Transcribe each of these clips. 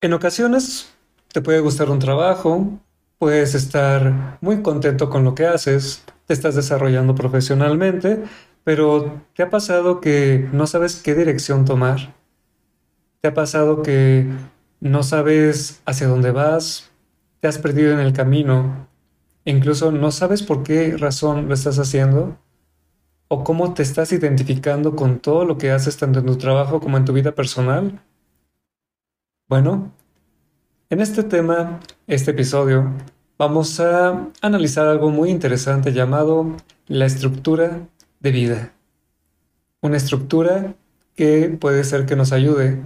En ocasiones te puede gustar un trabajo, puedes estar muy contento con lo que haces, te estás desarrollando profesionalmente, pero ¿te ha pasado que no sabes qué dirección tomar? ¿Te ha pasado que no sabes hacia dónde vas? ¿Te has perdido en el camino? Incluso no sabes por qué razón lo estás haciendo? ¿O cómo te estás identificando con todo lo que haces tanto en tu trabajo como en tu vida personal? Bueno, en este tema, este episodio, vamos a analizar algo muy interesante llamado la estructura de vida. Una estructura que puede ser que nos ayude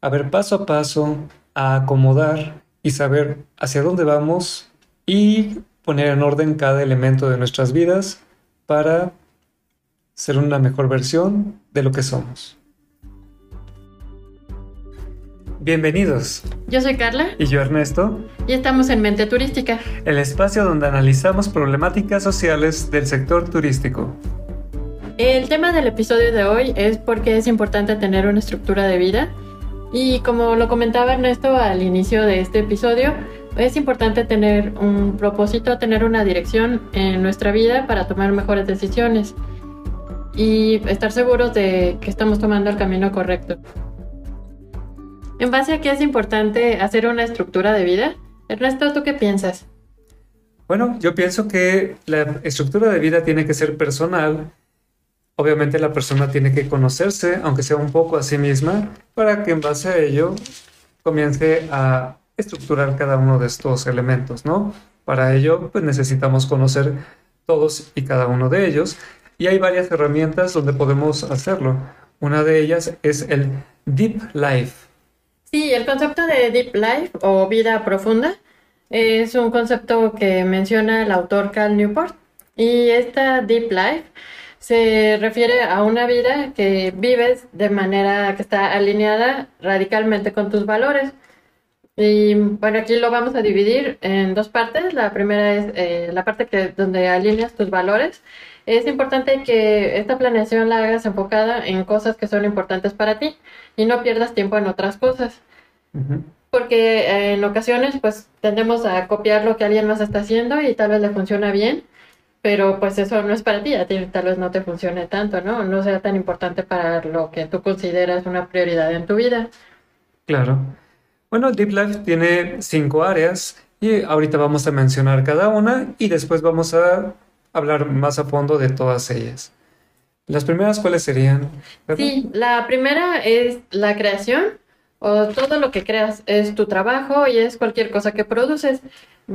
a ver paso a paso, a acomodar y saber hacia dónde vamos y poner en orden cada elemento de nuestras vidas para ser una mejor versión de lo que somos. Bienvenidos. Yo soy Carla. Y yo Ernesto. Y estamos en Mente Turística. El espacio donde analizamos problemáticas sociales del sector turístico. El tema del episodio de hoy es por qué es importante tener una estructura de vida. Y como lo comentaba Ernesto al inicio de este episodio, es importante tener un propósito, tener una dirección en nuestra vida para tomar mejores decisiones y estar seguros de que estamos tomando el camino correcto. En base a qué es importante hacer una estructura de vida, Ernesto, ¿tú qué piensas? Bueno, yo pienso que la estructura de vida tiene que ser personal. Obviamente la persona tiene que conocerse, aunque sea un poco a sí misma, para que en base a ello comience a estructurar cada uno de estos elementos, ¿no? Para ello, pues necesitamos conocer todos y cada uno de ellos. Y hay varias herramientas donde podemos hacerlo. Una de ellas es el Deep Life. Sí, el concepto de Deep Life o vida profunda es un concepto que menciona el autor Cal Newport y esta Deep Life se refiere a una vida que vives de manera que está alineada radicalmente con tus valores. Y bueno, aquí lo vamos a dividir en dos partes. La primera es eh, la parte que, donde alineas tus valores. Es importante que esta planeación la hagas enfocada en cosas que son importantes para ti y no pierdas tiempo en otras cosas. Porque eh, en ocasiones pues tendemos a copiar lo que alguien más está haciendo y tal vez le funciona bien, pero pues eso no es para ti, a ti tal vez no te funcione tanto, ¿no? No sea tan importante para lo que tú consideras una prioridad en tu vida. Claro. Bueno, Deep Life tiene cinco áreas y ahorita vamos a mencionar cada una y después vamos a hablar más a fondo de todas ellas. Las primeras, ¿cuáles serían? Sí, la primera es la creación o todo lo que creas es tu trabajo y es cualquier cosa que produces.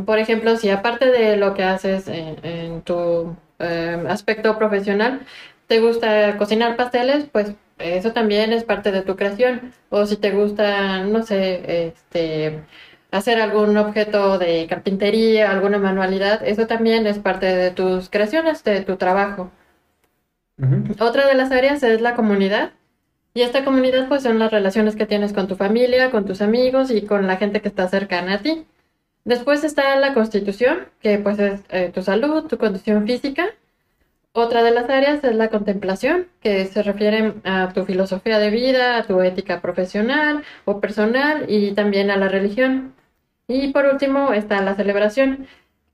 Por ejemplo, si aparte de lo que haces en, tu eh, aspecto profesional, te gusta cocinar pasteles, pues eso también es parte de tu creación. O si te gusta, no sé, este, hacer algún objeto de carpintería, alguna manualidad, eso también es parte de tus creaciones, de tu trabajo. Otra de las áreas es la comunidad. Y esta comunidad pues son las relaciones que tienes con tu familia, con tus amigos y con la gente que está cercana a ti. Después está la constitución, que pues es eh, tu salud, tu condición física. Otra de las áreas es la contemplación, que se refiere a tu filosofía de vida, a tu ética profesional o personal y también a la religión. Y por último está la celebración,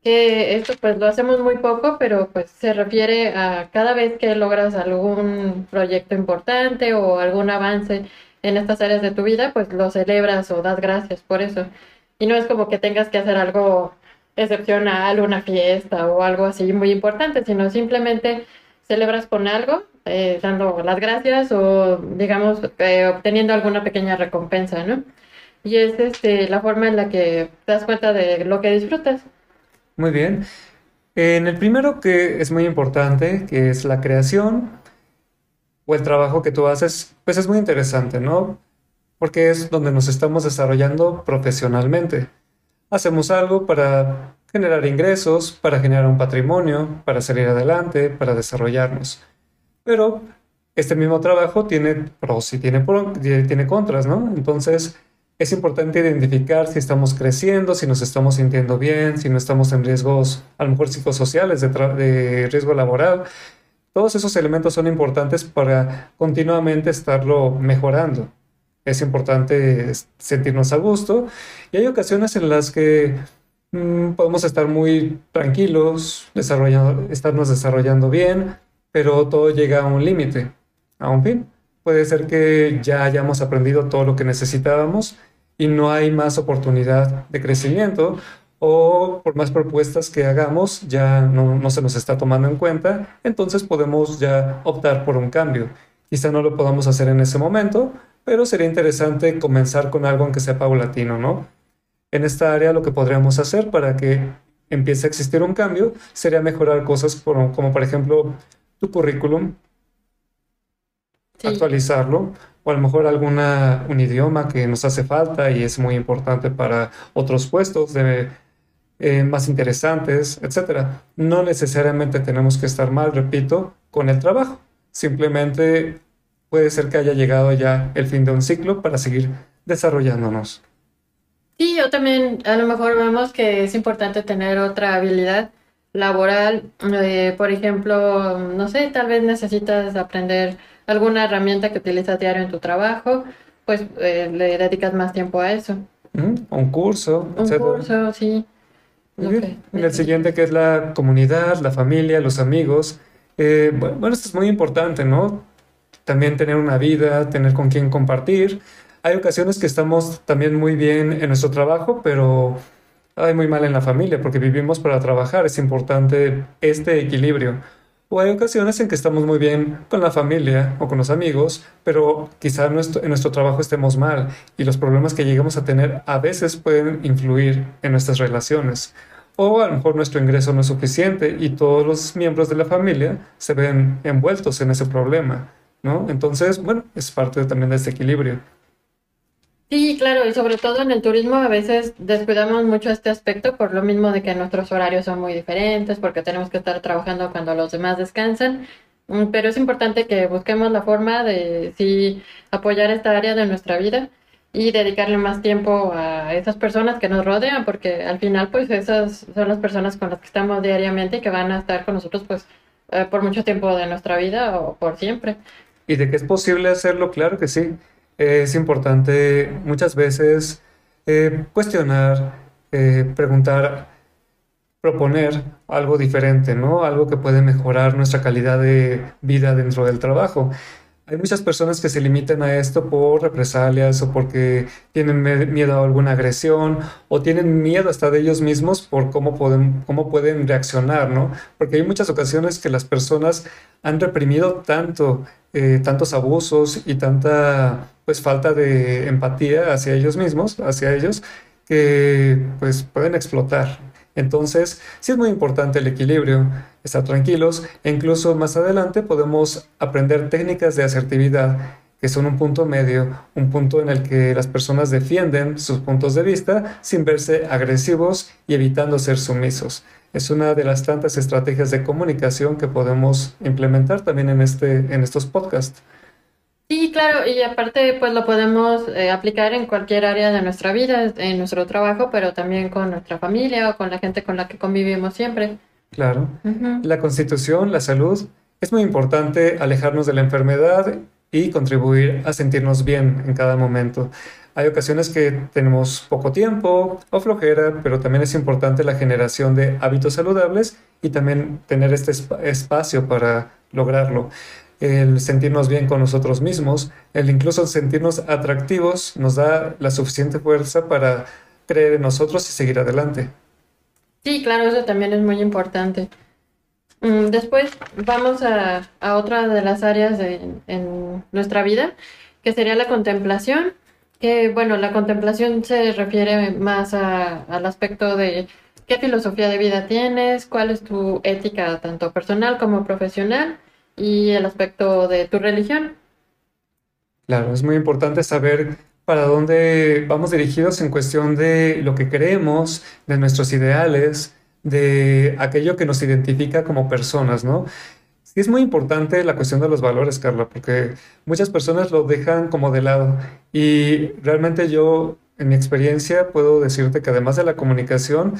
que esto pues lo hacemos muy poco, pero pues se refiere a cada vez que logras algún proyecto importante o algún avance en estas áreas de tu vida, pues lo celebras o das gracias por eso. Y no es como que tengas que hacer algo excepcional, una fiesta o algo así muy importante, sino simplemente celebras con algo, eh, dando las gracias o digamos eh, obteniendo alguna pequeña recompensa, ¿no? Y es este, la forma en la que te das cuenta de lo que disfrutas. Muy bien. En el primero que es muy importante, que es la creación o el trabajo que tú haces, pues es muy interesante, ¿no? Porque es donde nos estamos desarrollando profesionalmente. Hacemos algo para generar ingresos, para generar un patrimonio, para salir adelante, para desarrollarnos. Pero este mismo trabajo tiene pros y tiene, tiene contras, ¿no? Entonces, es importante identificar si estamos creciendo, si nos estamos sintiendo bien, si no estamos en riesgos, a lo mejor psicosociales, de, riesgo laboral. Todos esos elementos son importantes para continuamente estarlo mejorando. es importante sentirnos a gusto y hay ocasiones en las que mm, podemos estar muy tranquilos, desarrollando, estarnos desarrollando bien, pero todo llega a un límite, a un fin. Puede ser que ya hayamos aprendido todo lo que necesitábamos y no hay más oportunidad de crecimiento o por más propuestas que hagamos ya no, no, se nos está tomando en cuenta, entonces podemos ya optar por un cambio. Quizá no lo podamos hacer en ese momento, pero sería interesante comenzar con algo aunque sea paulatino, ¿no? En esta área lo que podríamos hacer para que empiece a existir un cambio sería mejorar cosas como por ejemplo tu currículum, actualizarlo, o a lo mejor alguna, un idioma que nos hace falta y es muy importante para otros puestos de, eh, más interesantes, etc. No necesariamente tenemos que estar mal, repito, con el trabajo. Simplemente puede ser que haya llegado ya el fin de un ciclo para seguir desarrollándonos. Sí, yo también a lo mejor vemos que es importante tener otra habilidad laboral. Eh, por ejemplo, no sé, tal vez necesitas aprender alguna herramienta que utilizas diario en tu trabajo, pues eh, le dedicas más tiempo a eso. Un curso, Un curso, sí. En el siguiente que es la comunidad, la familia, los amigos. Eh, bueno, esto es muy importante, ¿no? También tener una vida, tener con quién compartir. Hay ocasiones que estamos también muy bien en nuestro trabajo, pero hay muy mal en la familia porque vivimos para trabajar. Es importante este equilibrio. O hay ocasiones en que estamos muy bien con la familia o con los amigos, pero quizá en nuestro, trabajo estemos mal y los problemas que llegamos a tener a veces pueden influir en nuestras relaciones. O a lo mejor nuestro ingreso no es suficiente y todos los miembros de la familia se ven envueltos en ese problema, ¿no? Entonces, bueno, es parte también de este equilibrio. Sí, claro, y sobre todo en el turismo a veces descuidamos mucho este aspecto por lo mismo de que nuestros horarios son muy diferentes, porque tenemos que estar trabajando cuando los demás descansan, mm, pero es importante que busquemos la forma de sí apoyar esta área de nuestra vida y dedicarle más tiempo a esas personas que nos rodean, porque al final pues esas son las personas con las que estamos diariamente y que van a estar con nosotros pues eh, por mucho tiempo de nuestra vida o por siempre. Y de que es posible hacerlo, claro que sí es importante muchas veces eh, cuestionar, eh, preguntar, proponer algo diferente, ¿no? Algo que puede mejorar nuestra calidad de vida dentro del trabajo. Hay muchas personas que se limitan a esto por represalias o porque tienen miedo a alguna agresión o tienen miedo hasta de ellos mismos por cómo pueden, cómo pueden reaccionar, ¿no? Porque hay muchas ocasiones que las personas han reprimido tanto, eh, tantos abusos y tanta pues falta de empatía hacia ellos mismos, hacia ellos, que pues pueden explotar. Entonces, sí es muy importante el equilibrio, estar tranquilos e incluso más adelante podemos aprender técnicas de asertividad que son un punto medio, un punto en el que las personas defienden sus puntos de vista sin verse agresivos y evitando ser sumisos. Es una de las tantas estrategias de comunicación que podemos implementar también en, este, en estos podcasts. Sí, claro, y aparte pues lo podemos eh, aplicar en cualquier área de nuestra vida, en nuestro trabajo, pero también con nuestra familia o con la gente con la que convivimos siempre. Claro. La constitución, la salud, es muy importante alejarnos de la enfermedad y contribuir a sentirnos bien en cada momento. Hay ocasiones que tenemos poco tiempo o flojera, pero también es importante la generación de hábitos saludables y también tener este espacio para lograrlo el sentirnos bien con nosotros mismos, el incluso sentirnos atractivos nos da la suficiente fuerza para creer en nosotros y seguir adelante. Sí, claro, eso también es muy importante. Mm, después vamos a, otra de las áreas en nuestra vida, que sería la contemplación, que bueno, la contemplación se refiere más al aspecto de qué filosofía de vida tienes, cuál es tu ética tanto personal como profesional y el aspecto de tu religión. Claro, es muy importante saber para dónde vamos dirigidos en cuestión de lo que creemos, de nuestros ideales, de aquello que nos identifica como personas, ¿no? Sí es muy importante la cuestión de los valores, Carla, porque muchas personas lo dejan como de lado y realmente yo, en mi experiencia, puedo decirte que además de la comunicación,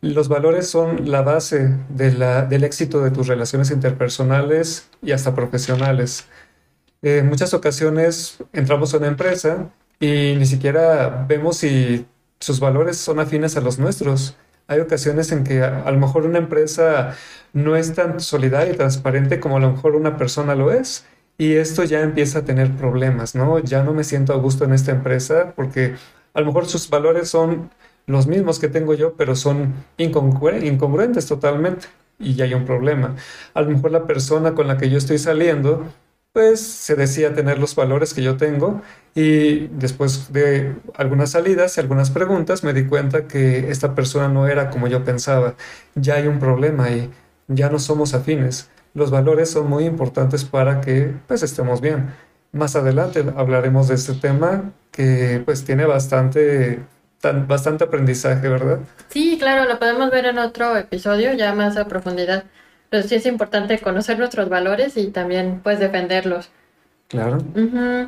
los valores son la base del éxito de tus relaciones interpersonales y hasta profesionales. En muchas ocasiones entramos a una empresa y ni siquiera vemos si sus valores son afines a los nuestros. Hay ocasiones en que a, lo mejor una empresa no es tan solidaria y transparente como a lo mejor una persona lo es. Y esto ya empieza a tener problemas, ¿no? Ya no me siento a gusto en esta empresa porque a lo mejor sus valores son los mismos que tengo yo, pero son incongru- incongruentes totalmente y ya hay un problema. A lo mejor la persona con la que yo estoy saliendo, pues se decía tener los valores que yo tengo y después de algunas salidas y algunas preguntas me di cuenta que esta persona no era como yo pensaba. Ya hay un problema y ya no somos afines. Los valores son muy importantes para que pues estemos bien. Más adelante hablaremos de este tema que pues tiene bastante, tan- bastante aprendizaje, ¿verdad? Sí, claro, lo podemos ver en otro episodio ya más a profundidad. Pero sí es importante conocer nuestros valores y también pues defenderlos. Claro.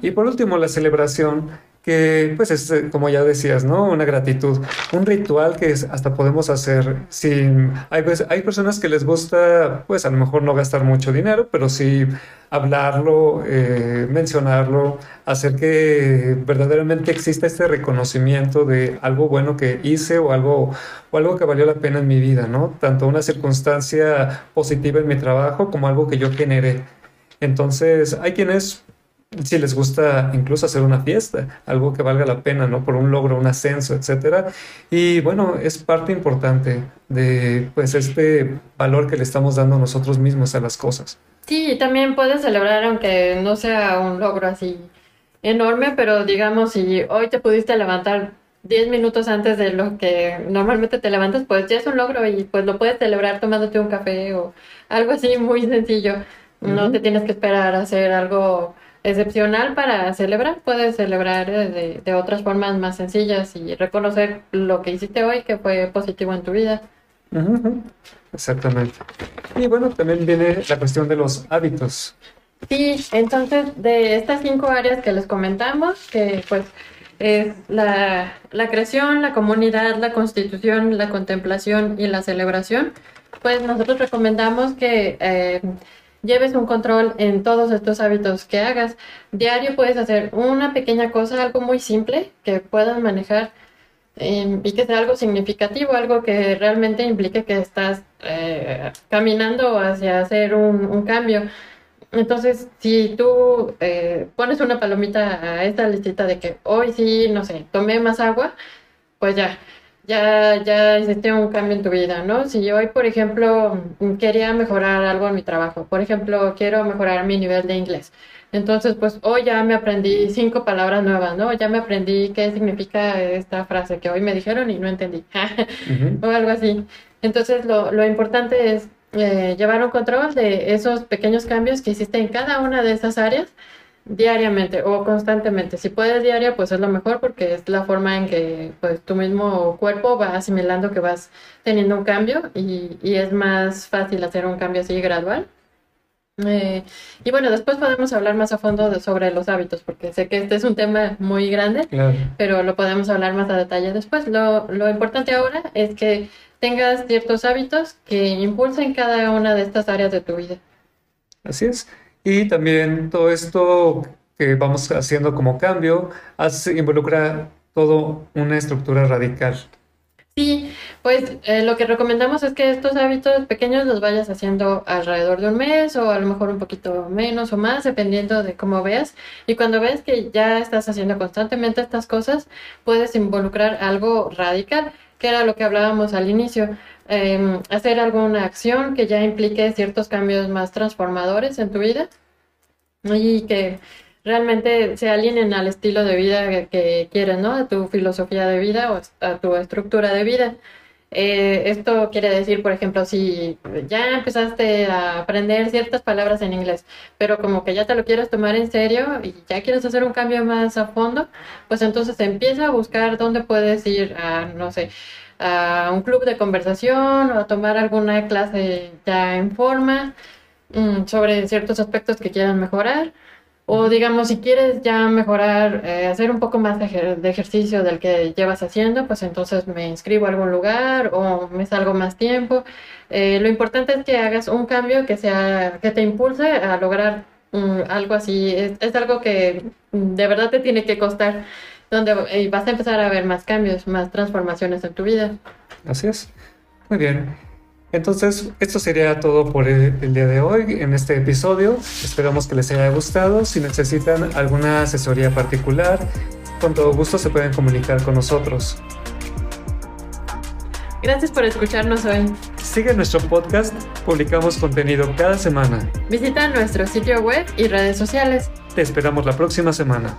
Y por último, la celebración, que pues es, eh, como ya decías, ¿no? Una gratitud, un ritual que es- hasta podemos hacer sin... Hay, veces- hay personas que les gusta, pues a lo mejor no gastar mucho dinero, pero sí hablarlo, eh, mencionarlo, hacer que verdaderamente exista este reconocimiento de algo bueno que hice o algo, o algo que valió la pena en mi vida, ¿no? Tanto una circunstancia positiva en mi trabajo como algo que yo generé. Entonces, hay quienes si les gusta incluso hacer una fiesta, algo que valga la pena, ¿no? Por un logro, un ascenso, etcétera. Y bueno, es parte importante de pues este valor que le estamos dando nosotros mismos a las cosas. Sí, también puedes celebrar aunque no sea un logro así enorme, pero digamos, si hoy te pudiste levantar 10 minutos antes de lo que normalmente te levantas, pues ya es un logro y pues lo puedes celebrar tomándote un café o algo así muy sencillo. No te tienes que esperar a hacer algo excepcional para celebrar, puedes celebrar eh, de, de otras formas más sencillas y reconocer lo que hiciste hoy que fue positivo en tu vida. Exactamente. Y bueno, también viene la cuestión de los hábitos. Sí, entonces de estas cinco áreas que les comentamos, que pues es la, la creación, la comunidad, la constitución, la contemplación y la celebración, pues nosotros recomendamos que eh, lleves un control en todos estos hábitos que hagas. Diario puedes hacer una pequeña cosa, algo muy simple que puedas manejar eh, y que sea algo significativo, algo que realmente implique que estás eh, caminando hacia hacer un, un cambio. Entonces, si tú eh, pones una palomita a esta listita de que hoy sí, no sé, tomé más agua, pues ya, ya, ya hiciste un cambio en tu vida, ¿no? Si hoy, por ejemplo, quería mejorar algo en mi trabajo, por ejemplo, quiero mejorar mi nivel de inglés. Entonces, pues hoy ya me aprendí cinco palabras nuevas, ¿no? Ya me aprendí qué significa esta frase que hoy me dijeron y no entendí, o algo así. Entonces, lo, lo importante es eh, llevar un control de esos pequeños cambios que hiciste en cada una de esas áreas diariamente o constantemente. Si puedes diario, pues es lo mejor porque es la forma en que pues tu mismo cuerpo va asimilando que vas teniendo un cambio y, y es más fácil hacer un cambio así gradual. Eh, y bueno, después podemos hablar más a fondo de- sobre los hábitos, porque sé que este es un tema muy grande, Claro. pero lo podemos hablar más a detalle después. Lo, lo importante ahora es que tengas ciertos hábitos que impulsen cada una de estas áreas de tu vida. Así es. Y también todo esto que vamos haciendo como cambio involucra todo una estructura radical. Sí, pues eh, lo que recomendamos es que estos hábitos pequeños los vayas haciendo alrededor de un mes o a lo mejor un poquito menos o más, dependiendo de cómo veas. Y cuando ves que ya estás haciendo constantemente estas cosas, puedes involucrar algo radical, que era lo que hablábamos al inicio. Em, hacer alguna acción que ya implique ciertos cambios más transformadores en tu vida y que realmente se alineen al estilo de vida que, que quieres, ¿no? A tu filosofía de vida o a tu estructura de vida. Eh, esto quiere decir, por ejemplo, si ya empezaste a aprender ciertas palabras en inglés, pero como que ya te lo quieres tomar en serio y ya quieres hacer un cambio más a fondo, pues entonces empieza a buscar dónde puedes ir a, no sé, a un club de conversación o a tomar alguna clase ya en forma mm, sobre ciertos aspectos que quieran mejorar. O digamos, si quieres ya mejorar, eh, hacer un poco más de, ejer- de ejercicio del que llevas haciendo, pues entonces me inscribo a algún lugar o me salgo más tiempo. Eh, lo importante es que hagas un cambio que sea, que te impulse a lograr mm, algo así. Es, es algo que mm, de verdad te tiene que costar. Donde eh, vas a empezar a ver más cambios, más transformaciones en tu vida. Así es. Muy bien. Entonces, esto sería todo por el, el, día de hoy en este episodio. Esperamos que les haya gustado. Si necesitan alguna asesoría particular, con todo gusto se pueden comunicar con nosotros. Gracias por escucharnos hoy. Sigue nuestro podcast, publicamos contenido cada semana. Visita nuestro sitio web y redes sociales. Te esperamos la próxima semana.